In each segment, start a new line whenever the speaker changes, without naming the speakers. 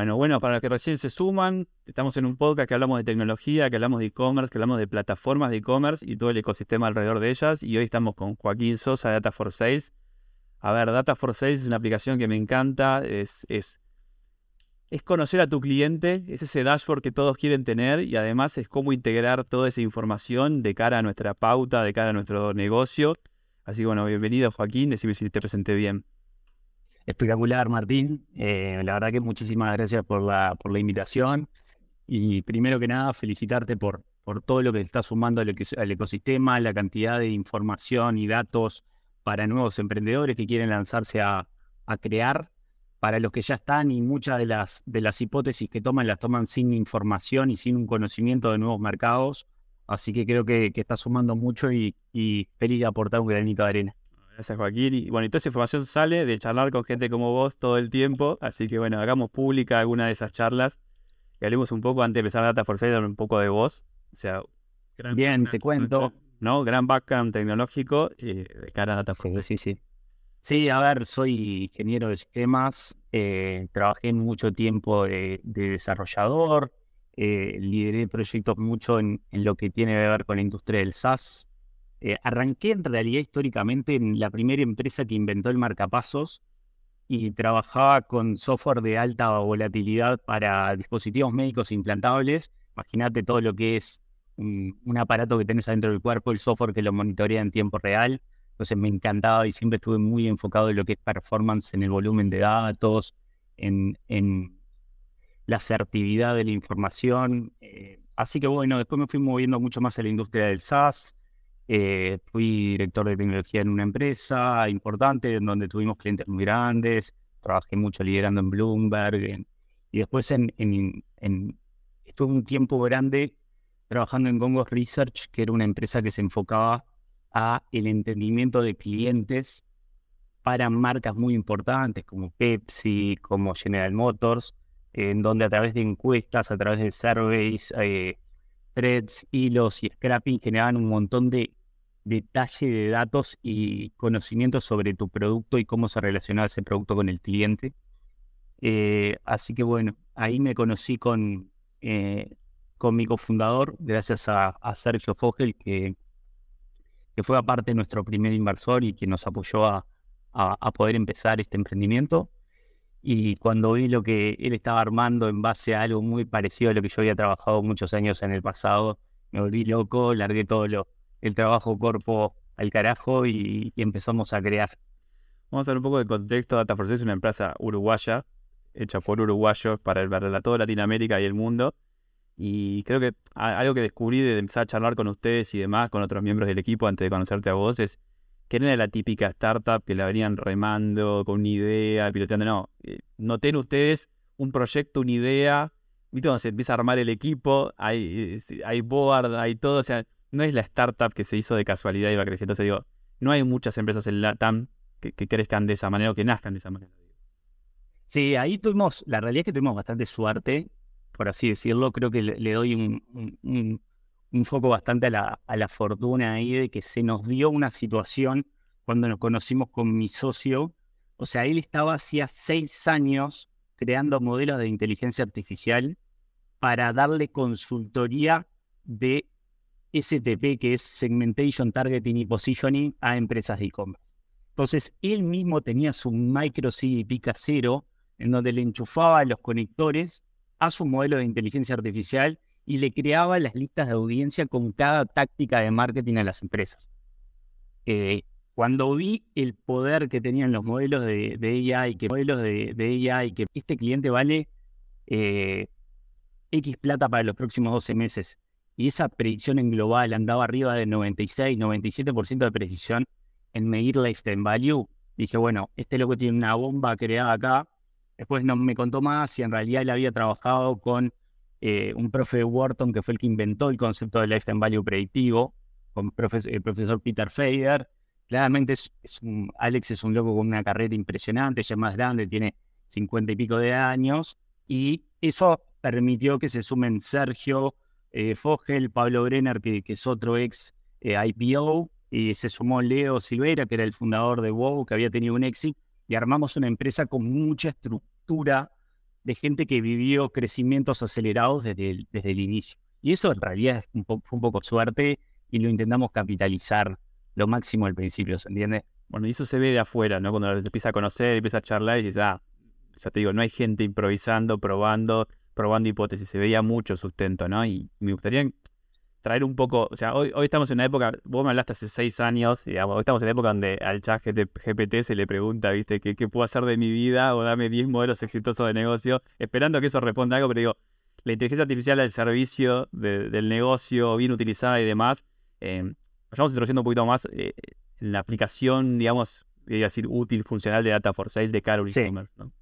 Bueno, bueno, para los que recién se suman, estamos en un podcast que hablamos de tecnología, que hablamos de e-commerce, que hablamos de plataformas de e-commerce y todo el ecosistema alrededor de ellas. Y hoy estamos con Joaquín Sosa de Data for Sales. A ver, Data for Sales es una aplicación que me encanta, es, es, es conocer a tu cliente, es ese dashboard que todos quieren tener y además es cómo integrar toda esa información de cara a nuestra pauta, de cara a nuestro negocio. Así que bueno, bienvenido Joaquín, decime si te presenté bien.
Espectacular, Martín. Eh, la verdad que muchísimas gracias por la, por la invitación. Y primero que nada, felicitarte por, todo lo que estás sumando al, ecosistema, la cantidad de información y datos para nuevos emprendedores que quieren lanzarse a, crear, para los que ya están y muchas de las, de las hipótesis que toman las toman sin información y sin un conocimiento de nuevos mercados. Así que creo que, que estás sumando mucho y feliz de aportar un granito de arena.
Gracias, Joaquín. Y bueno, y toda esa información sale de charlar con gente como vos todo el tiempo. Así que bueno, hagamos pública alguna de esas charlas. Y hablemos un poco, antes de empezar Data for Sale, un poco de vos. O sea,
gran Bien, te cuento.
¿No? Gran background tecnológico eh, de cara a Data for Sale.
Sí, sí. Sí, a ver, soy ingeniero de sistemas. Eh, trabajé mucho tiempo de, de desarrollador. Eh, lideré proyectos mucho en, en lo que tiene que ver con la industria del SaaS, eh, arranqué en realidad históricamente en la primera empresa que inventó el marcapasos y trabajaba con software de alta volatilidad para dispositivos médicos implantables. Imagínate todo lo que es un, aparato que tenés adentro del cuerpo, el software que lo monitorea en tiempo real. Entonces me encantaba y siempre estuve muy enfocado en lo que es performance en el volumen de datos, en, en la asertividad de la información. Eh, así que bueno, después me fui moviendo mucho más a la industria del SaaS. Eh, fui director de tecnología en una empresa importante, en donde tuvimos clientes muy grandes, trabajé mucho liderando en Bloomberg, y después estuve un tiempo grande trabajando en Gongos Research, que era una empresa que se enfocaba a el entendimiento de clientes para marcas muy importantes como Pepsi, como General Motors, en donde a través de encuestas, a través de surveys, eh, threads, hilos y scrapping generaban un montón de detalle de datos y conocimientos sobre tu producto y cómo se relaciona ese producto con el cliente. Eh, así que bueno, ahí me conocí con, eh, con mi cofundador, gracias a, Sergio Fogel, que, que, fue aparte nuestro primer inversor y que nos apoyó a, a, a, poder empezar este emprendimiento. Y cuando vi lo que él estaba armando en base a algo muy parecido a lo que yo había trabajado muchos años en el pasado, me volví loco, largué todo lo, el trabajo corpo al carajo y, empezamos a crear.
Vamos a dar un poco de contexto. DataForce es una empresa uruguaya, hecha por uruguayos para, el, para toda Latinoamérica y el mundo. Y creo que algo que descubrí de empezar a charlar con ustedes y demás, con otros miembros del equipo antes de conocerte a vos, es que no era la típica startup que la venían remando con una idea, piloteando. No, eh, noté en ustedes un proyecto, una idea. ¿Viste cuando se empieza a armar el equipo? Hay, eh, hay board, hay todo. O sea, no es la startup que se hizo de casualidad y va creciendo. Entonces digo, no hay muchas empresas en LATAM que, que crezcan de esa manera o que nazcan de esa manera.
Sí, ahí tuvimos, la realidad es que tuvimos bastante suerte, por así decirlo. Creo que le, doy un, un, un, foco bastante a la, a la fortuna ahí de que se nos dio una situación cuando nos conocimos con mi socio. O sea, él estaba hacía seis años creando modelos de inteligencia artificial para darle consultoría de STP, que es Segmentation, Targeting y Positioning, a empresas de e-commerce. Entonces, él mismo tenía su micro CDP casero, en donde le enchufaba los conectores a su modelo de inteligencia artificial y le creaba las listas de audiencia con cada táctica de marketing a las empresas. Eh, cuando vi el poder que tenían los modelos de, de AI, que modelos de, AI, que este cliente vale eh, X plata para los próximos 12 meses, y esa predicción en global andaba arriba del 96, 97% de precisión en medir lifetime value, dije, bueno, este loco tiene una bomba creada acá. Después no me contó más y en realidad él había trabajado con eh, un profe de Wharton que fue el que inventó el concepto de lifetime value predictivo, con el profesor Peter Fader. Claramente es, Alex es un loco con una carrera impresionante, ya es más grande, tiene cincuenta y pico de años, y eso permitió que se sumen Sergio eh, Fogel, Pablo Brenner, que, es otro ex eh, IPO, y se sumó Leo Silveira, que era el fundador de WoW, que había tenido un éxito, y armamos una empresa con mucha estructura de gente que vivió crecimientos acelerados desde el, desde el inicio. Y eso en realidad fue un poco suerte y lo intentamos capitalizar lo máximo al principio, ¿se entiende?
Bueno, y eso se ve de afuera, ¿no? Cuando te empieza a conocer, empieza a charlar y dices, ah, ya te digo, no hay gente improvisando, probando, probando hipótesis, se veía mucho sustento, ¿no? Y me gustaría traer un poco, o sea, hoy, hoy estamos en una época, vos me hablaste hace seis años, digamos, hoy estamos en una época donde al chat GPT se le pregunta, viste, ¿qué, qué puedo hacer de mi vida? O dame 10 modelos exitosos de negocio, esperando que eso responda algo, pero digo, la inteligencia artificial al servicio del negocio, bien utilizada y demás, eh, vayamos introduciendo un poquito más eh, la aplicación, digamos, decir, útil, funcional de Data for Sale de cara e-commerce, ¿no?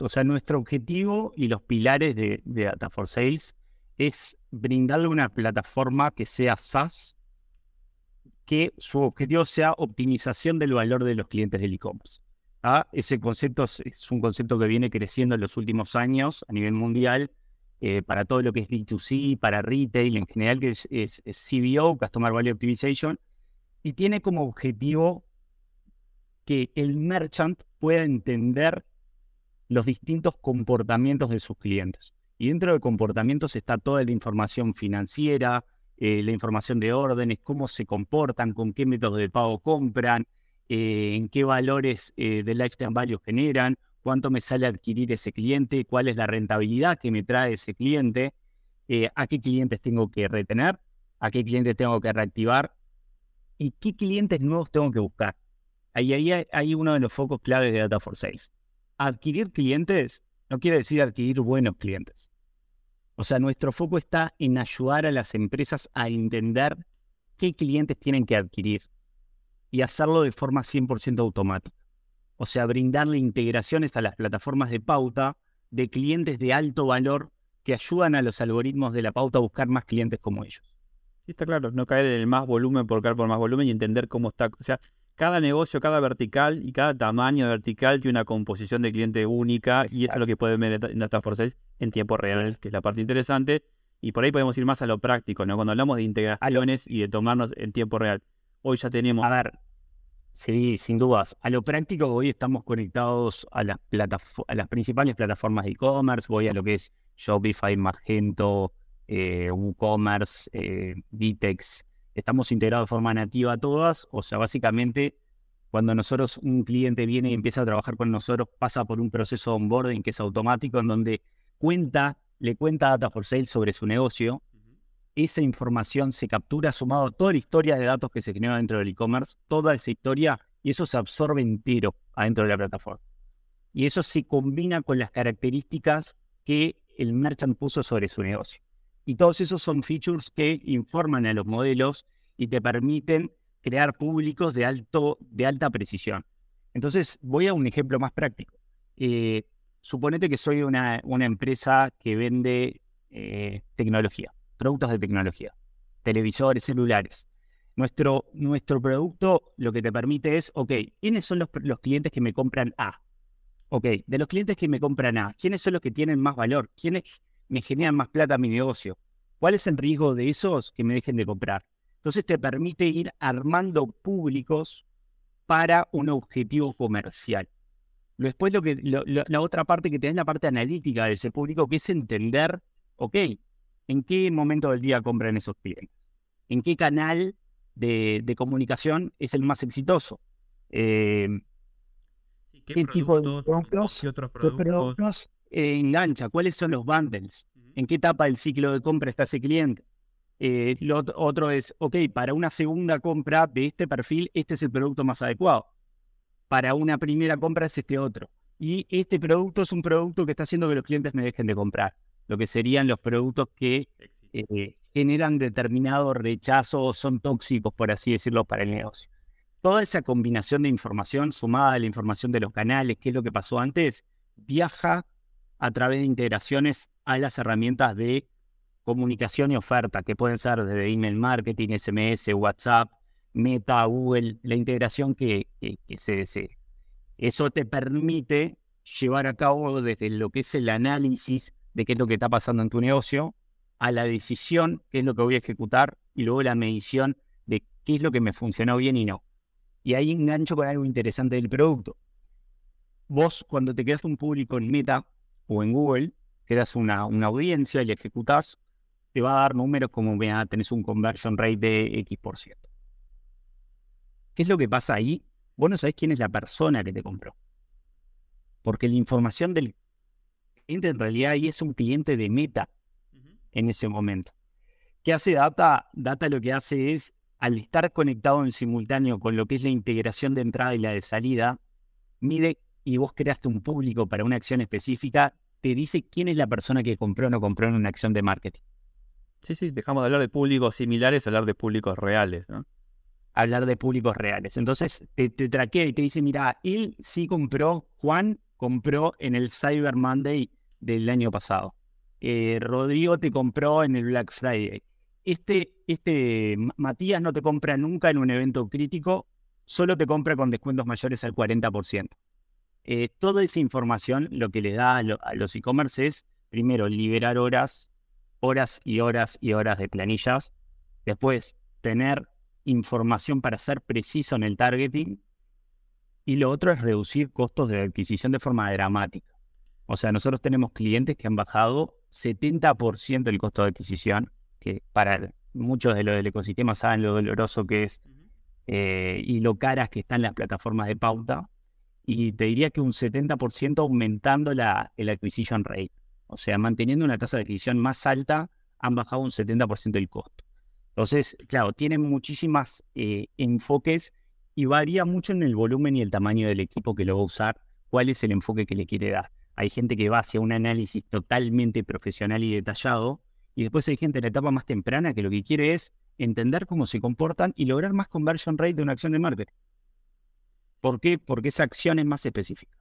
O sea, nuestro objetivo y los pilares de, Data for Sales es brindarle una plataforma que sea SaaS, que su objetivo sea optimización del valor de los clientes del e-commerce. ¿ah? Ese concepto es, un concepto que viene creciendo en los últimos años a nivel mundial eh, para todo lo que es D2C, para retail en general, que es CBO, Customer Value Optimization, y tiene como objetivo que el merchant pueda entender los distintos comportamientos de sus clientes. Y dentro de comportamientos está toda la información financiera, eh, la información de órdenes, cómo se comportan, con qué métodos de pago compran, eh, en qué valores eh, de lifetime value generan, cuánto me sale adquirir ese cliente, cuál es la rentabilidad que me trae ese cliente, a qué clientes tengo que retener, a qué clientes tengo que reactivar y qué clientes nuevos tengo que buscar. Ahí, hay uno de los focos claves de Data for Sales adquirir clientes no quiere decir adquirir buenos clientes. O sea, nuestro foco está en ayudar a las empresas a entender qué clientes tienen que adquirir y hacerlo de forma 100% automática. O sea, brindarle integraciones a las plataformas de pauta de clientes de alto valor que ayudan a los algoritmos de la pauta a buscar más clientes como ellos.
Sí, está claro, no caer en el más volumen por caer por más volumen y entender cómo está. Cada negocio, cada vertical y cada tamaño vertical tiene una composición de cliente única y eso es lo que pueden ver en Data en tiempo real, que es la parte interesante. Y por ahí podemos ir más a lo práctico, ¿no? Cuando hablamos de integraciones y de tomarnos en tiempo real. Hoy ya tenemos...
A ver, sí, sin dudas. A lo práctico, hoy estamos conectados a las, a las principales plataformas de e-commerce. Voy a lo que es Shopify, Magento, eh, WooCommerce, eh, Vitex, estamos integrados de forma nativa a todas, o sea, básicamente cuando nosotros, un cliente viene y empieza a trabajar con nosotros, pasa por un proceso de onboarding que es automático, en donde cuenta, le cuenta a Data for Sales sobre su negocio, esa información se captura sumado a toda la historia de datos que se genera dentro del e-commerce, toda esa historia, y eso se absorbe entero adentro de la plataforma. Y eso se combina con las características que el merchant puso sobre su negocio. Y todos esos son features que informan a los modelos y te permiten crear públicos de, alto, de alta precisión. Entonces, voy a un ejemplo más práctico. Eh, suponete que soy una, una empresa que vende eh, tecnología, productos de tecnología, televisores, celulares. Nuestro, nuestro producto lo que te permite es, ok, ¿quiénes son los, los clientes que me compran A? Ok, de los clientes que me compran A, ¿quiénes son los que tienen más valor? ¿Quiénes me generan más plata a mi negocio. ¿Cuál es el riesgo de esos que me dejen de comprar? Entonces te permite ir armando públicos para un objetivo comercial. Después lo que, la otra parte que te da es la parte analítica de ese público, que es entender, ok, en qué momento del día compran esos clientes, en qué canal de, comunicación es el más exitoso.
Eh, ¿Qué, tipo de productos, ¿qué
otros productos engancha, cuáles son los bundles, en qué etapa del ciclo de compra está ese cliente. Eh, lo otro es, ok, para una segunda compra de este perfil, este es el producto más adecuado. Para una primera compra es este otro. Y este producto es un producto que está haciendo que los clientes me dejen de comprar. Lo que serían los productos que eh, generan determinado rechazo o son tóxicos, por así decirlo, para el negocio. Toda esa combinación de información sumada a la información de los canales, qué es lo que pasó antes, viaja a través de integraciones a las herramientas de comunicación y oferta, que pueden ser desde email marketing, SMS, WhatsApp, Meta, Google, la integración que, se desee. Eso te permite llevar a cabo desde lo que es el análisis de qué es lo que está pasando en tu negocio, a la decisión, qué es lo que voy a ejecutar, y luego la medición de qué es lo que me funcionó bien y no. Y ahí engancho con algo interesante del producto. Vos, cuando te quedas un público en Meta o en Google, creas una, una audiencia y ejecutás, te va a dar números como, mira, tenés un conversion rate de X por ciento. ¿Qué es lo que pasa ahí? Vos no sabés quién es la persona que te compró. Porque la información del cliente en realidad ahí es un cliente de meta en ese momento. ¿Qué hace Data? Data lo que hace es, al estar conectado en simultáneo con lo que es la integración de entrada y la de salida, mide y vos creaste un público para una acción específica, te dice quién es la persona que compró o no compró en una acción de marketing.
Sí, sí, dejamos de hablar de públicos similares hablar de públicos reales, ¿no?
Hablar de públicos reales. Entonces te, traquea y te dice, mira, él sí compró, Juan compró en el Cyber Monday del año pasado. Eh, Rodrigo te compró en el Black Friday. Este, este Matías no te compra nunca en un evento crítico, solo te compra con descuentos mayores al 40%. Eh, toda esa información lo que le da a los e-commerce es, primero, liberar horas horas y horas y horas de planillas. Después, tener información para ser preciso en el targeting. Y lo otro es reducir costos de adquisición de forma dramática. O sea, nosotros tenemos clientes que han bajado 70% el costo de adquisición, que para muchos de los del ecosistema saben lo doloroso que es eh, y lo caras que están las plataformas de pauta. Y te diría que un 70% aumentando la, el acquisition rate. O sea, manteniendo una tasa de adquisición más alta, han bajado un 70% el costo. Entonces, claro, tienen muchísimas eh, enfoques y varía mucho en el volumen y el tamaño del equipo que lo va a usar, cuál es el enfoque que le quiere dar. Hay gente que va hacia un análisis totalmente profesional y detallado, y después hay gente en la etapa más temprana que lo que quiere es entender cómo se comportan y lograr más conversion rate de una acción de marketing. ¿Por qué? Porque esa acción es más específica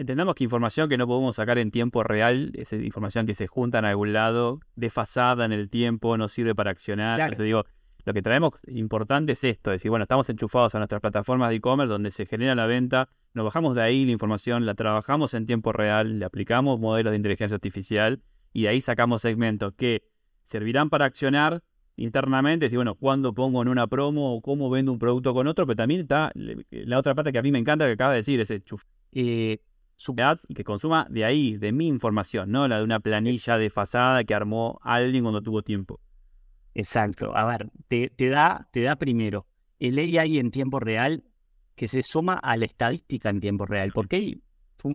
entendamos que información que no podemos sacar en tiempo real, es información que se junta en algún lado, desfasada en el tiempo, no sirve para accionar. Entonces digo, lo que traemos importante es esto, es decir, bueno, estamos enchufados a nuestras plataformas de e-commerce donde se genera la venta, nos bajamos de ahí la información, la trabajamos en tiempo real, le aplicamos modelos de inteligencia artificial y de ahí sacamos segmentos que servirán para accionar internamente, decir, bueno, cuándo pongo en una promo o cómo vendo un producto con otro, pero también está la otra parte que a mí me encanta que acaba de decir, ese chuf.
Eh,
y que consuma de ahí, de mi información, no la de una planilla desfasada que armó alguien cuando tuvo tiempo.
Exacto. A ver, te, da, te da primero el AI en tiempo real que se suma a la estadística en tiempo real, porque hay,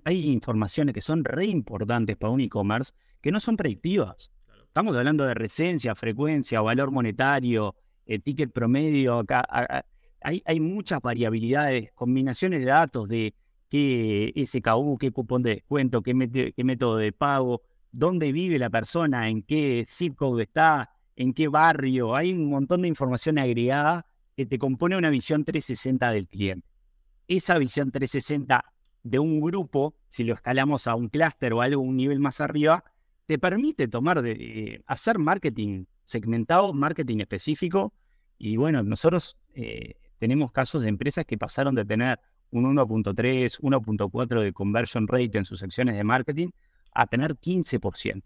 hay informaciones que son re importantes para un e-commerce que no son predictivas. Estamos hablando de recencia, frecuencia, valor monetario, eh, ticket promedio. Acá, hay, muchas variabilidades, combinaciones de datos de qué SKU, qué cupón de descuento, qué, método de pago, dónde vive la persona, en qué zip code está, en qué barrio. Hay un montón de información agregada que te compone una visión 360 del cliente. Esa visión 360 de un grupo, si lo escalamos a un clúster o algo un nivel más arriba, te permite tomar de, eh, hacer marketing segmentado, marketing específico. Y bueno, nosotros eh, tenemos casos de empresas que pasaron de tener un 1.3, 1.4 de conversion rate en sus acciones de marketing a tener 15%.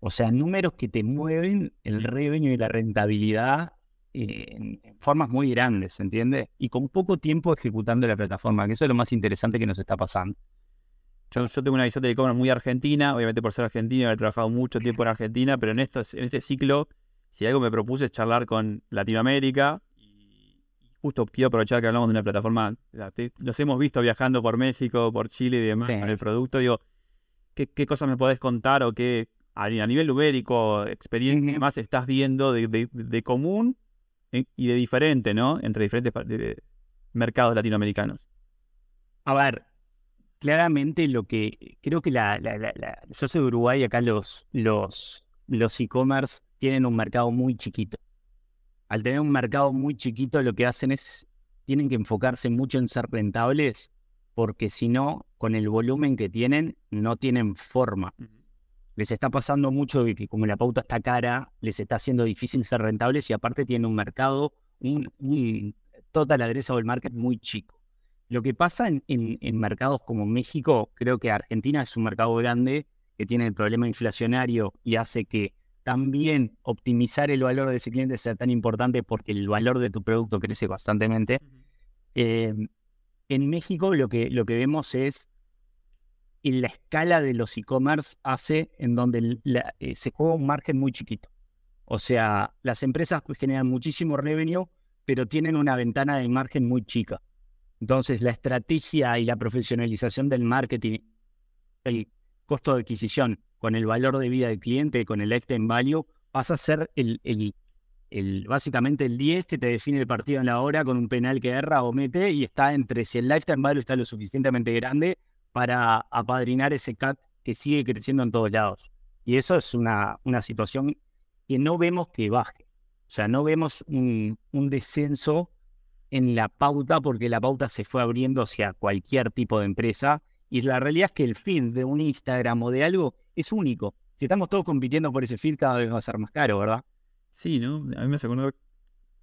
O sea, números que te mueven el revenue y la rentabilidad en, formas muy grandes, ¿entiendes? Y con poco tiempo ejecutando la plataforma, que eso es lo más interesante que nos está pasando.
Yo, tengo una visión de e-commerce muy argentina, obviamente por ser argentina, he trabajado mucho tiempo en Argentina, pero en, esto, en este ciclo, si algo me propuse es charlar con Latinoamérica, justo quiero aprovechar que hablamos de una plataforma, los hemos visto viajando por México, por Chile y demás con el producto, digo, ¿qué, cosas me podés contar o qué a, nivel numérico, experiencia más estás viendo de, común eh, y de diferente, ¿no? Entre diferentes mercados latinoamericanos.
A ver, claramente lo que creo que la, yo soy de Uruguay, acá los los los e-commerce tienen un mercado muy chiquito al tener un mercado muy chiquito, lo que hacen es, tienen que enfocarse mucho en ser rentables, porque si no, con el volumen que tienen, no tienen forma. Les está pasando mucho que como la pauta está cara, les está haciendo difícil ser rentables y aparte tienen un mercado, un, un total addressable market muy chico. Lo que pasa en, en, mercados como México, creo que Argentina es un mercado grande que tiene el problema inflacionario y hace que también optimizar el valor de ese cliente sea tan importante porque el valor de tu producto crece constantemente. Eh, en México lo que, lo que vemos es en la escala de los e-commerce hace en donde eh, se juega un margen muy chiquito. O sea, las empresas pues, generan muchísimo revenue, pero tienen una ventana de margen muy chica. Entonces, la estrategia y la profesionalización del marketing, el costo de adquisición con el valor de vida del cliente, con el lifetime value, pasa a ser el, el, básicamente el 10 que te define el partido en la hora con un penal que erra o mete y está entre si el lifetime value está lo suficientemente grande para apadrinar ese CAT que sigue creciendo en todos lados. Y eso es una, una situación que no vemos que baje. O sea, no vemos un, un descenso en la pauta porque la pauta se fue abriendo hacia cualquier tipo de empresa y la realidad es que el feed de un Instagram o de algo es único. Si estamos todos compitiendo por ese feed, cada vez va a ser más caro, ¿verdad?
Sí, ¿no? A mí me hace cuando,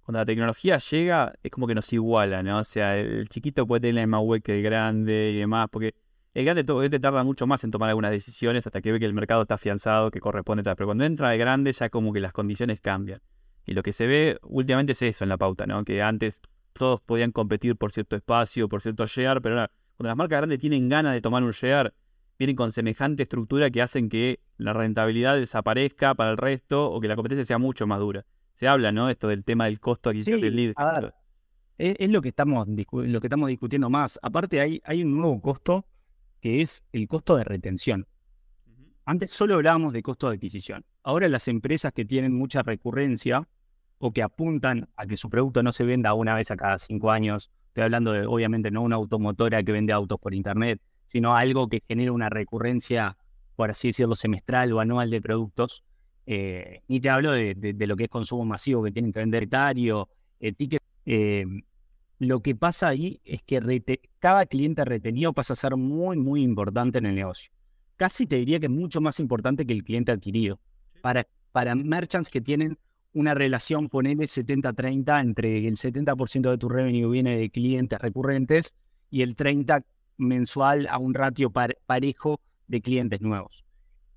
cuando la tecnología llega, es como que nos iguala, ¿no? O sea, el chiquito puede tener la misma web que el grande y demás, porque el grande todo, este tarda mucho más en tomar algunas decisiones hasta que ve que el mercado está afianzado, que corresponde tal. Pero cuando entra el grande, ya como que las condiciones cambian. Y lo que se ve últimamente es eso en la pauta, ¿no? Que antes todos podían competir por cierto espacio, por cierto share, pero ahora, cuando las marcas grandes tienen ganas de tomar un share, vienen con semejante estructura que hacen que la rentabilidad desaparezca para el resto o que la competencia sea mucho más dura. Se habla, ¿no? Esto del tema del costo adquisitivo del lead.
es, lo, que estamos, lo que estamos discutiendo más. Aparte, hay, hay un nuevo costo que es el costo de retención. Antes solo hablábamos de costo de adquisición. Ahora las empresas que tienen mucha recurrencia o que apuntan a que su producto no se venda una vez a cada cinco años, estoy hablando de, obviamente, no una automotora que vende autos por internet, sino algo que genera una recurrencia, por así decirlo, semestral o anual de productos. Eh, ni te hablo de, lo que es consumo masivo, que tienen que vender etario, eh, ticket. Eh, lo que pasa ahí es que cada cliente retenido pasa a ser muy, muy importante en el negocio. Casi te diría que es mucho más importante que el cliente adquirido. Para, para merchants que tienen una relación, ponele 70-30, entre el 70% de tu revenue viene de clientes recurrentes y el 30% mensual a un ratio parejo de clientes nuevos.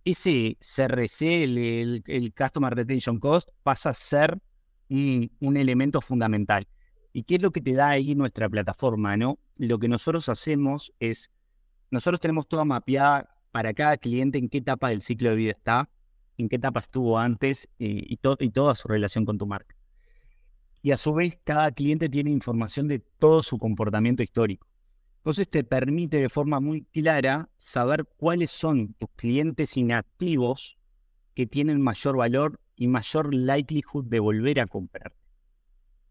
Ese CRC, el, Customer Retention Cost, pasa a ser un, elemento fundamental. ¿Y qué es lo que te da ahí nuestra plataforma? ¿no? Lo que nosotros hacemos es, nosotros tenemos toda mapeada para cada cliente en qué etapa del ciclo de vida está, en qué etapa estuvo antes y, y toda su relación con tu marca. Y a su vez, cada cliente tiene información de todo su comportamiento histórico. Entonces te permite de forma muy clara saber cuáles son tus clientes inactivos que tienen mayor valor y mayor likelihood de volver a comprar.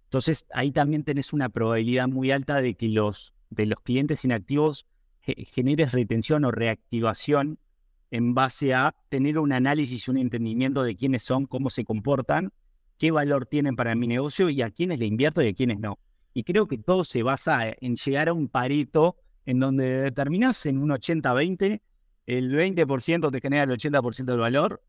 Entonces ahí también tenés una probabilidad muy alta de que los, de los clientes inactivos generes retención o reactivación en base a tener un análisis y un entendimiento de quiénes son, cómo se comportan, qué valor tienen para mi negocio y a quiénes le invierto y a quiénes no. Y creo que todo se basa en llegar a un parito en donde terminas en un 80-20, el 20% te genera el 80% del valor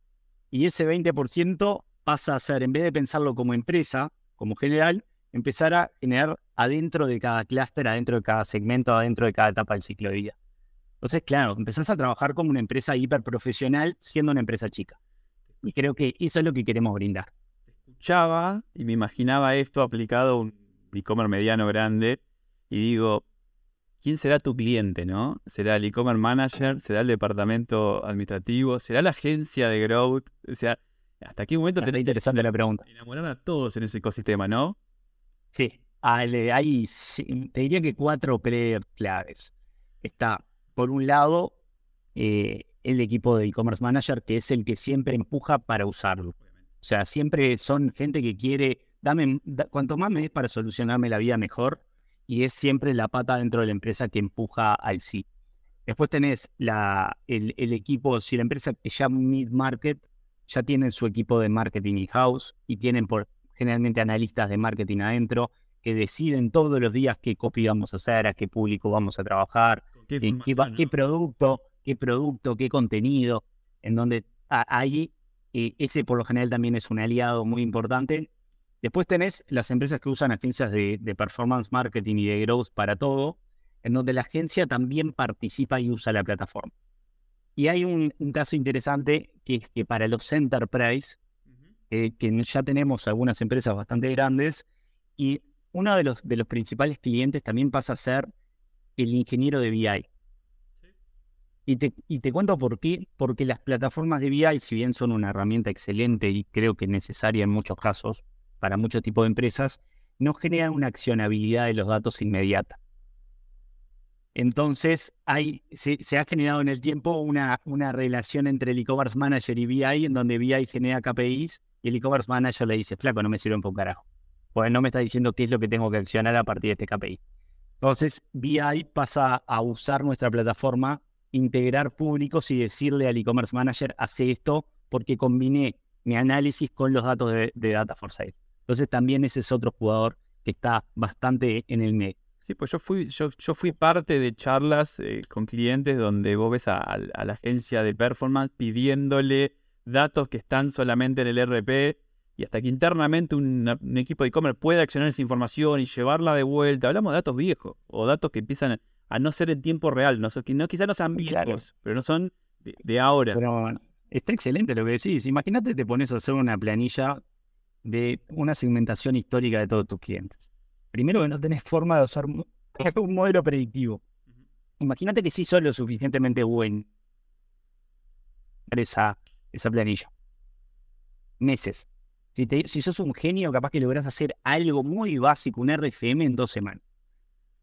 y ese 20% pasa a ser, en vez de pensarlo como empresa, como general, empezar a generar adentro de cada clúster, adentro de cada segmento, adentro de cada etapa del ciclo de vida. Entonces, claro, empezás a trabajar como una empresa hiperprofesional siendo una empresa chica. Y creo que eso es lo que queremos brindar.
Escuchaba y me imaginaba esto aplicado a un e-commerce mediano grande y digo, ¿quién será tu cliente, no? ¿Será el e-commerce manager? ¿Será el departamento administrativo? ¿Será la agencia de growth? O sea, ¿hasta qué momento
tenés interesante la pregunta.
enamorar a todos en ese ecosistema, no?
Sí, hay, te diría que cuatro players claves. Está, por un lado, eh, el equipo de e-commerce manager, que es el que siempre empuja para usarlo. O sea, siempre son gente que quiere dame, cuanto más me des para solucionarme la vida mejor, y es siempre la pata dentro de la empresa que empuja al sí. Después tenés la, el, equipo, si la empresa es ya mid-market, ya tienen su equipo de marketing in-house y tienen por, generalmente analistas de marketing adentro que deciden todos los días qué copy vamos a hacer, a qué público vamos a trabajar, qué, qué, producto, qué producto, qué contenido, en donde ahí ese por lo general también es un aliado muy importante. Después tenés las empresas que usan agencias de, performance marketing y de growth para todo, en donde la agencia también participa y usa la plataforma. Y hay un, caso interesante que es que para los enterprise, eh, que ya tenemos algunas empresas bastante grandes, y uno de los, de los principales clientes también pasa a ser el ingeniero de BI. Y te, y te cuento por qué, porque las plataformas de BI, si bien son una herramienta excelente y creo que necesaria en muchos casos para muchos tipos de empresas, no generan una accionabilidad de los datos inmediata. Entonces, hay, se, ha generado en el tiempo una, una relación entre el e-commerce manager y BI, en donde BI genera KPIs y el e-commerce manager le dice, flaco, no me sirve un carajo. Pues no me está diciendo qué es lo que tengo que accionar a partir de este KPI. Entonces, BI pasa a usar nuestra plataforma integrar públicos y decirle al e-commerce manager, hace esto porque combiné mi análisis con los datos de, Data for. Entonces también ese es otro jugador que está bastante en el medio.
Sí, pues yo fui, yo, fui parte de charlas eh, con clientes donde vos ves a, la agencia de performance pidiéndole datos que están solamente en el RP y hasta que internamente un, equipo de e-commerce pueda accionar esa información y llevarla de vuelta. Hablamos de datos viejos o datos que empiezan a no ser en tiempo real. No, no quizás no sean viejos, pero no son de, ahora.
Pero está excelente lo que decís. Imagínate te pones a hacer una planilla de una segmentación histórica de todos tus clientes. Primero que no tenés forma de usar un modelo predictivo. Imagínate que sí sos lo suficientemente bueno esa, esa planilla. Meses. Si, si sos un genio, capaz que lográs hacer algo muy básico, un RFM en dos semanas.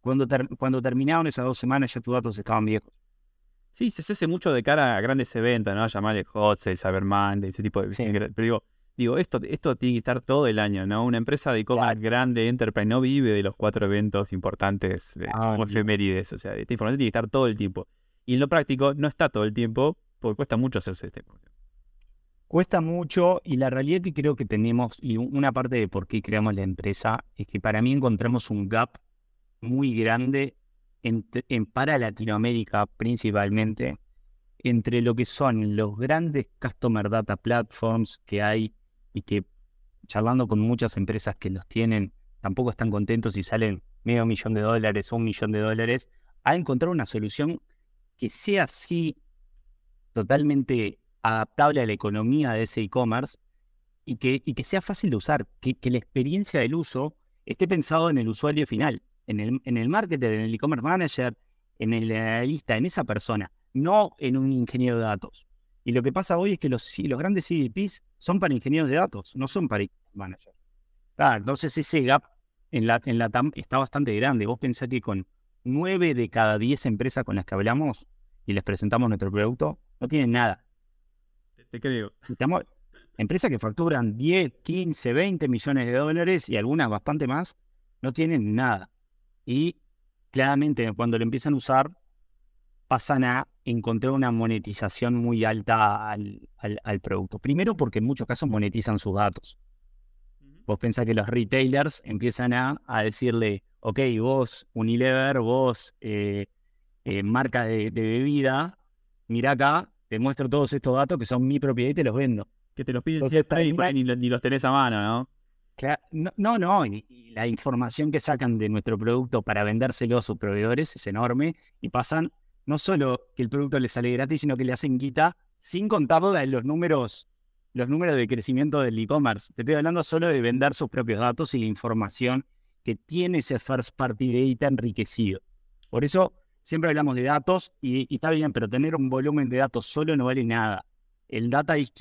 Cuando, cuando terminaron esas dos semanas ya tus datos estaban viejos.
Sí, se hace mucho de cara a grandes eventos, ¿no? Llamarle Hot Sale, Cyberman, ese tipo de... Pero digo, digo esto, esto tiene que estar todo el año, ¿no? Una empresa de e-commerce grande, Enterprise, no vive de los cuatro eventos importantes de, ah, efemérides. O sea, esta información tiene que estar todo el tiempo. Y en lo práctico no está todo el tiempo porque cuesta mucho hacerse este
Cuesta mucho y la realidad que creo que tenemos, y una parte de por qué creamos la empresa, es que para mí encontramos un gap muy grande en, para Latinoamérica principalmente entre lo que son los grandes customer data platforms que hay y que charlando con muchas empresas que los tienen tampoco están contentos y salen medio millón de dólares o un millón de dólares, a encontrar una solución que sea así totalmente adaptable a la economía de ese e-commerce y que, y que sea fácil de usar, que, la experiencia del uso esté pensado en el usuario final en el, en el marketer, en el e-commerce manager, en el analista, en esa persona, no en un ingeniero de datos. Y lo que pasa hoy es que los, los grandes CDPs son para ingenieros de datos, no son para managers. Ah, entonces ese gap en la, TAM está bastante grande. Vos pensás que con nueve de cada diez empresas con las que hablamos y les presentamos nuestro producto, no tienen nada.
Te creo.
Estamos, empresas que facturan 10, 15, 20 millones de dólares y algunas bastante más, no tienen nada y claramente cuando lo empiezan a usar pasan a encontrar una monetización muy alta al, producto. Primero porque en muchos casos monetizan sus datos. Vos pensás que los retailers empiezan a, decirle, ok, vos Unilever, vos eh, eh, marca de, bebida, mira acá, te muestro todos estos datos que son mi propiedad y te los vendo.
Que te los piden siempre y, ni los tenés a mano, ¿no?
No, no, la información que sacan de nuestro producto para vendérselo a sus proveedores es enorme y pasan no solo que el producto les sale gratis, sino que le hacen quita sin contar los números, los números de crecimiento del e-commerce. Te estoy hablando solo de vender sus propios datos y la información que tiene ese first party data enriquecido. Por eso siempre hablamos de datos y, está bien, pero tener un volumen de datos solo no vale nada. El data is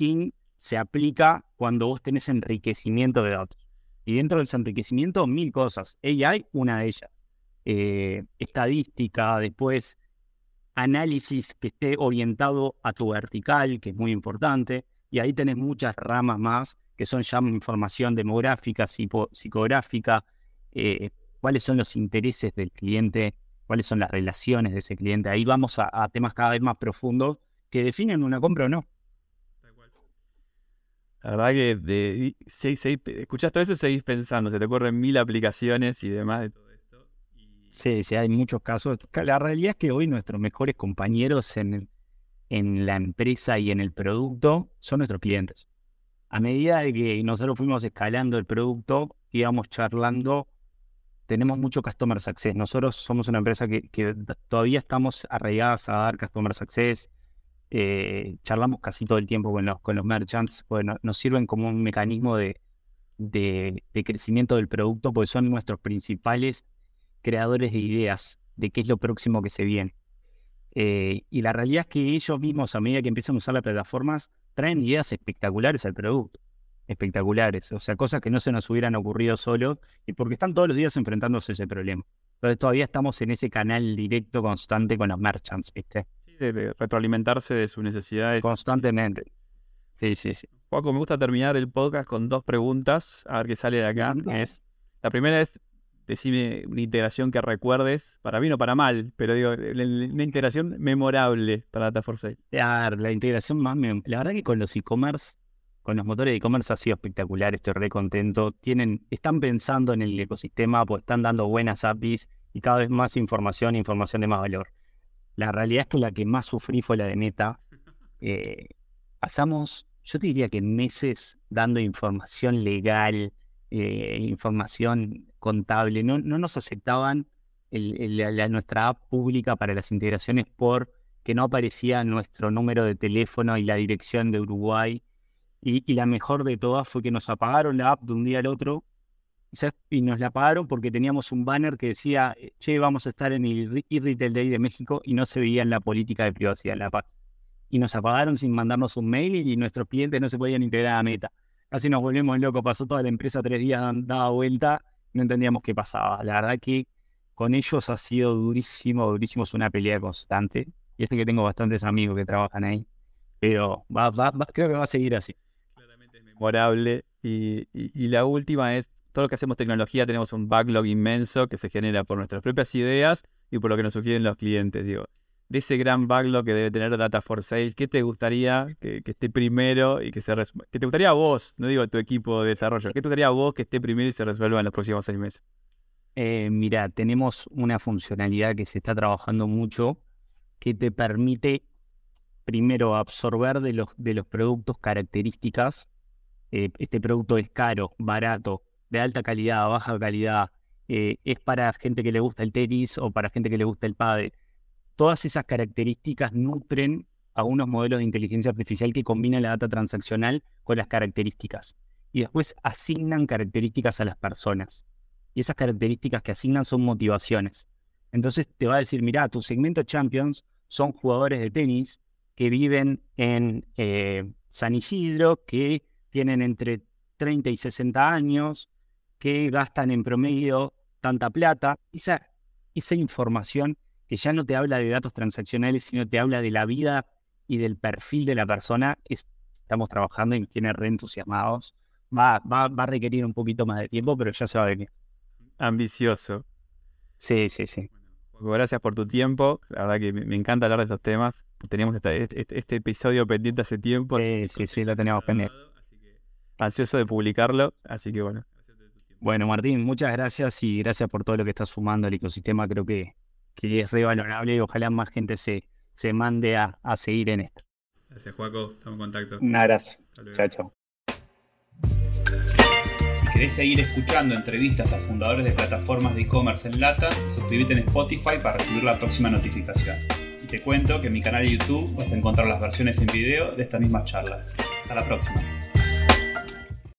se aplica cuando vos tenés enriquecimiento de datos. Y dentro del enriquecimiento, mil cosas. AI, una de ellas. Eh, estadística, después análisis que esté orientado a tu vertical, que es muy importante. Y ahí tenés muchas ramas más, que son ya información demográfica, psicográfica, eh, cuáles son los intereses del cliente, cuáles son las relaciones de ese cliente. Ahí vamos a temas cada vez más profundos que definen una compra o no.
La verdad que de, escuchás todo eso y seguís pensando, se te ocurren mil aplicaciones y demás de todo esto.
Sí, sí, hay muchos casos. La realidad es que hoy nuestros mejores compañeros en, en la empresa y en el producto son nuestros clientes. A medida de que nosotros fuimos escalando el producto, íbamos charlando, tenemos mucho customer success. Nosotros somos una empresa que, todavía estamos arraigadas a dar customer success. Eh, charlamos casi todo el tiempo con los, merchants, bueno, nos sirven como un mecanismo de, de, crecimiento del producto, porque son nuestros principales creadores de ideas de qué es lo próximo que se viene. Eh, y la realidad es que ellos mismos, a medida que empiezan a usar las plataformas, traen ideas espectaculares al producto. Espectaculares. O sea, cosas que no se nos hubieran ocurrido solo, y porque están todos los días enfrentándose a ese problema. Entonces todavía estamos en ese canal directo constante con los merchants, ¿viste?
Sí, de retroalimentarse de sus necesidades.
Constantemente. Sí, sí, sí.
Juaco, me gusta terminar el podcast con dos preguntas, a ver qué sale de acá. Es, la primera es, decime una integración que recuerdes, para bien o para mal, pero digo, una integración memorable para Data for Sale.
la integración más, la verdad que con los e-commerce, con los motores de e-commerce ha sido espectacular, estoy re contento. Tienen, están pensando en el ecosistema, pues están dando buenas APIs y cada vez más información, información de más valor. La realidad es que la que más sufrí fue la de Meta. Eh, pasamos, yo te diría que meses dando información legal, eh, información contable, no, no nos aceptaban la, nuestra app pública para las integraciones por que no aparecía nuestro número de teléfono y la dirección de Uruguay. Y, la mejor de todas fue que nos apagaron la app de un día al otro y nos la apagaron porque teníamos un banner que decía, che, vamos a estar en el e-Retail Day de México y no se veía en la política de privacidad en la app. Y nos apagaron sin mandarnos un mail y nuestros clientes no se podían integrar a Meta casi nos volvemos locos. Pasó toda la empresa tres días dada vuelta, no entendíamos qué pasaba. La verdad que con ellos ha sido durísimo, durísimo, es una pelea constante. Y es que tengo bastantes amigos que trabajan ahí. Pero creo que va a seguir así.
Es memorable. Y, la última es, todo lo que hacemos tecnología tenemos un backlog inmenso que se genera por nuestras propias ideas y por lo que nos sugieren los clientes. Digo, de ese gran backlog que debe tener Data for Sales, ¿qué te gustaría que, esté primero y que se que te gustaría a vos, no digo a tu equipo de desarrollo, ¿qué te gustaría a vos que esté primero y se resuelva en los próximos seis meses?
Eh, mira, tenemos una funcionalidad que se está trabajando mucho que te permite primero absorber de los, de los productos características. Eh, este producto es caro, barato, de alta calidad, baja calidad, eh, es para gente que le gusta el tenis o para gente que le gusta el pádel todas esas características nutren a unos modelos de inteligencia artificial que combinan la data transaccional con las características. Y después asignan características a las personas. Y esas características que asignan son motivaciones. Entonces te va a decir, mira, tu segmento Champions son jugadores de tenis que viven en eh, San Isidro, que tienen entre 30 y 60 años, que gastan en promedio tanta plata. Esa, esa información que ya no te habla de datos transaccionales, sino te habla de la vida y del perfil de la persona, estamos trabajando y nos tiene reentusiasmados. Va, va, va a requerir un poquito más de tiempo, pero ya se va a venir.
Ambicioso.
Sí, sí, sí.
gracias por tu tiempo. La verdad que me encanta hablar de estos temas. Teníamos este, este, este episodio pendiente hace tiempo.
Sí, sí, sí, lo teníamos pendiente.
Ansioso de publicarlo, así que bueno.
Bueno, Martín, muchas gracias y gracias por todo lo que estás sumando al ecosistema. Creo que que es revalorable y ojalá más gente se, se mande a, seguir en esto.
Gracias, Juaco. Estamos en contacto.
Un abrazo. Chao, chao.
Si querés seguir escuchando entrevistas a fundadores de plataformas de e-commerce en Lata, suscríbete en Spotify para recibir la próxima notificación. Y te cuento que en mi canal de YouTube vas a encontrar las versiones en video de estas mismas charlas. Hasta la próxima.